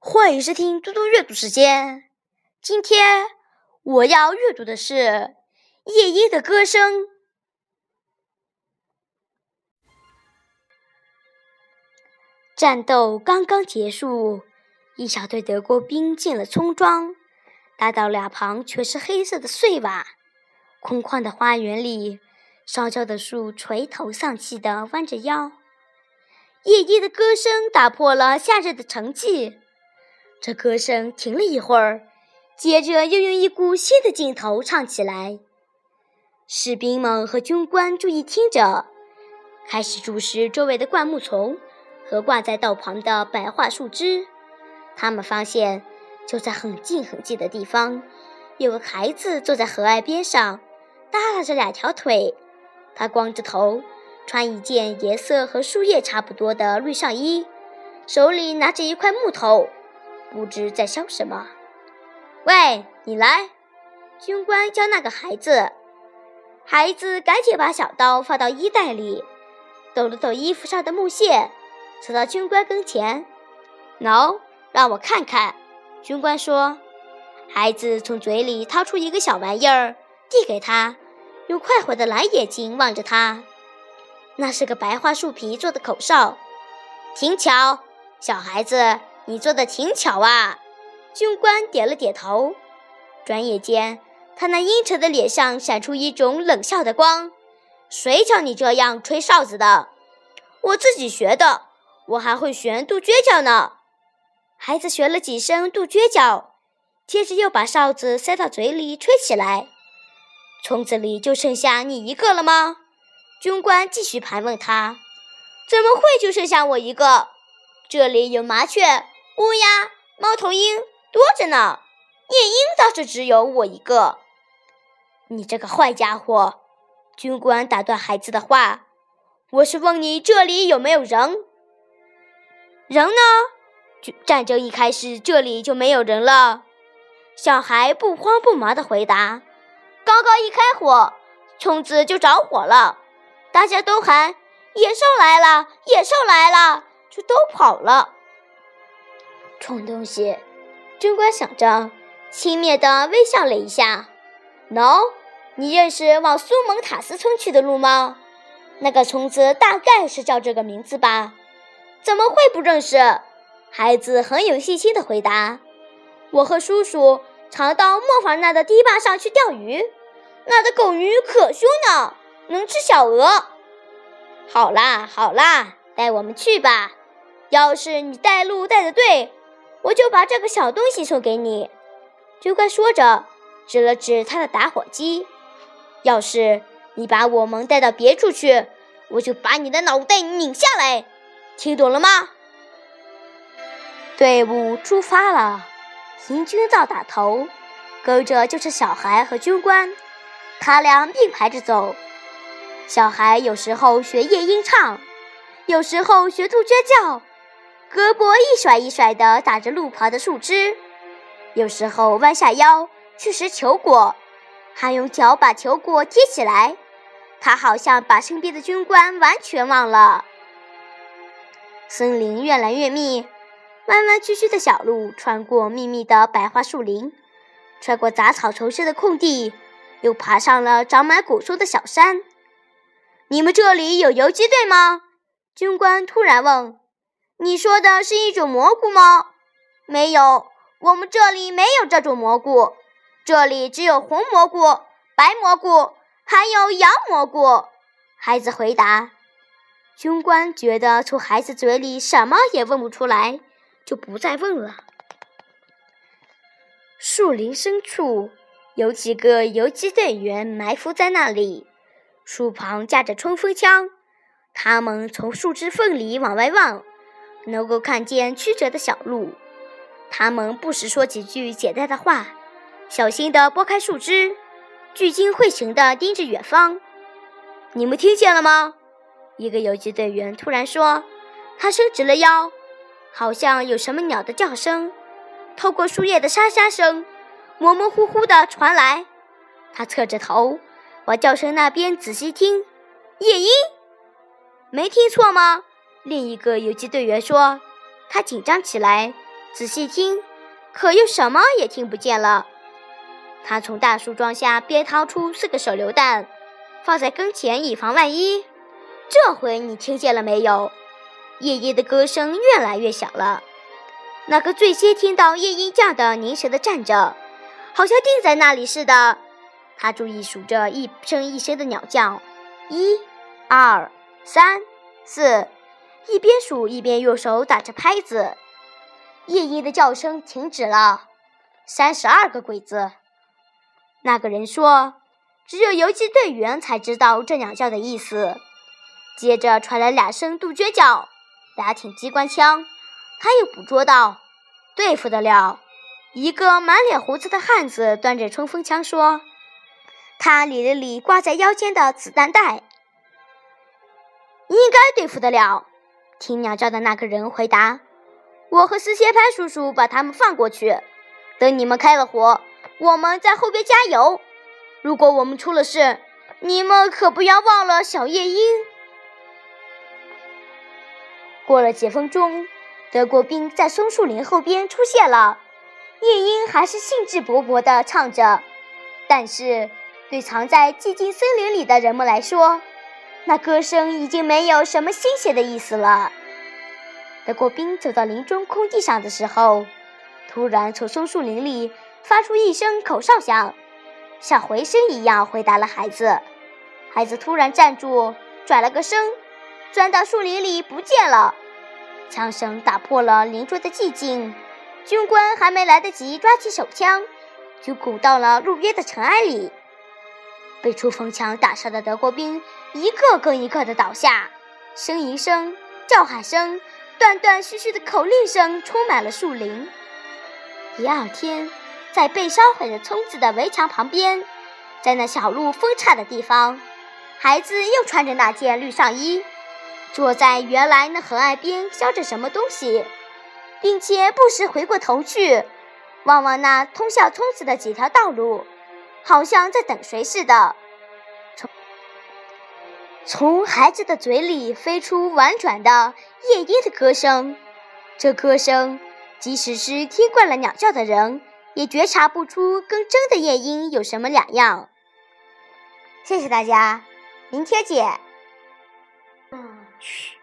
欢迎收听嘟嘟阅读时间。今天我要阅读的是夜莺的歌声。战斗刚刚结束，一小队德国兵进了村庄，大道两旁全是黑色的碎瓦。空旷的花园里，烧焦的树垂头丧气地弯着腰。夜莺的歌声打破了夏日的沉寂。这歌声停了一会儿，接着又用一股新的劲头唱起来。士兵们和军官注意听着，开始注视周围的灌木丛和挂在道旁的白桦树枝。他们发现，就在很近很近的地方，有个孩子坐在河岸边上，耷拉着两条腿。他光着头。穿一件颜色和树叶差不多的绿上衣，手里拿着一块木头，不知在笑什么。喂，你来！军官叫那个孩子。孩子赶紧把小刀放到衣袋里，抖了抖衣服上的木屑，走到军官跟前。喏，让我看看。军官说。孩子从嘴里掏出一个小玩意儿，递给他，用快活的蓝眼睛望着他。那是个白桦树皮做的口哨，挺巧。小孩子，你做的挺巧啊！军官点了点头。转眼间，他那阴沉的脸上闪出一种冷笑的光。谁教你这样吹哨子的？我自己学的。我还会学杜鹃叫呢。孩子学了几声杜鹃叫，接着又把哨子塞到嘴里吹起来。村子里就剩下你一个了吗？军官继续盘问他：“怎么会就剩下我一个？这里有麻雀、乌鸦、猫头鹰多着呢，夜莺倒是只有我一个。”你这个坏家伙！军官打断孩子的话：“我是问你这里有没有人？人呢？战争一开始，这里就没有人了。”小孩不慌不忙地回答：“刚刚一开火，村子就着火了。”大家都喊野兽来了，野兽来了，就都跑了。蠢东西！军官想着，轻蔑地微笑了一下。喏，你认识往苏蒙塔斯村去的路吗？那个村子大概是叫这个名字吧？怎么会不认识？孩子很有信心地回答：“我和叔叔常到磨坊那的堤坝上去钓鱼，那的狗鱼可凶呢。”能吃小鹅，好啦好啦，带我们去吧。要是你带路带的对，我就把这个小东西送给你。军官说着，指了指他的打火机。要是你把我们带到别处去，我就把你的脑袋拧下来。听懂了吗？队伍出发了，行军到打头，跟着就是小孩和军官，他俩并排着走。小孩有时候学夜莺唱，有时候学杜鹃叫，胳膊一甩一甩地打着路旁的树枝，有时候弯下腰去拾球果，还用脚把球果贴起来。他好像把身边的军官完全忘了。森林越来越密，弯弯曲曲的小路穿过密密的白桦树林，穿过杂草丛生的空地，又爬上了长满果树的小山。你们这里有游击队吗？军官突然问。你说的是一种蘑菇吗？没有，我们这里没有这种蘑菇，这里只有红蘑菇、白蘑菇，还有洋蘑菇。孩子回答。军官觉得从孩子嘴里什么也问不出来，就不再问了。树林深处有几个游击队员埋伏在那里。树旁架着冲锋枪，他们从树枝缝里往外望，能够看见曲折的小路。他们不时说几句简单的话，小心地拨开树枝，聚精会神地盯着远方。你们听见了吗？一个游击队员突然说。他伸直了腰，好像有什么鸟的叫声，透过树叶的沙沙声，模模糊糊地传来。他侧着头。往叫声那边仔细听，夜莺，没听错吗？另一个游击队员说。他紧张起来，仔细听，可又什么也听不见了。他从大树桩下边掏出四个手榴弹，放在跟前以防万一。这回你听见了没有？夜莺的歌声越来越小了。那个最先听到夜莺叫的，凝神的站着，好像定在那里似的。他注意数着一声一声的鸟叫，一、二、三、四，一边数一边用手打着拍子。夜莺的叫声停止了。三十二个鬼子。那个人说：“只有游击队员才知道这两叫的意思。”接着传来两声杜鹃叫，俩挺机关枪。他又捕捉到，对付得了。一个满脸胡子的汉子端着冲锋枪说：“他理了理挂在腰间的子弹袋，应该对付得了。”听鸟叫的那个人回答：“我和斯协派叔叔把他们放过去，等你们开了火，我们在后边加油。如果我们出了事，你们可不要忘了小夜莺。”过了几分钟，德国兵在松树林后边出现了。夜莺还是兴致勃勃地唱着，但是对藏在寂静森林里的人们来说，那歌声已经没有什么新鲜的意思了。德国兵走到林中空地上的时候，突然从松树林里发出一声口哨响，像回声一样回答了孩子。孩子突然站住，转了个身。钻到树林里不见了，枪声打破了林中的寂静。军官还没来得及抓起手枪，就滚到了路边的尘埃里。被冲锋枪打伤的德国兵一个跟一个的倒下，呻吟声、叫喊声、断断续续的口令声充满了树林。第二天，在被烧毁的村子的围墙旁边，在那小路分叉的地方，孩子又穿着那件绿上衣。坐在原来那河岸边，削着什么东西，并且不时回过头去望望那通向村子的几条道路，好像在等谁似的。从从孩子的嘴里飞出婉转的夜莺的歌声，这歌声即使是听惯了鸟叫的人，也觉察不出跟真的夜莺有什么两样。谢谢大家，明天见。嘘。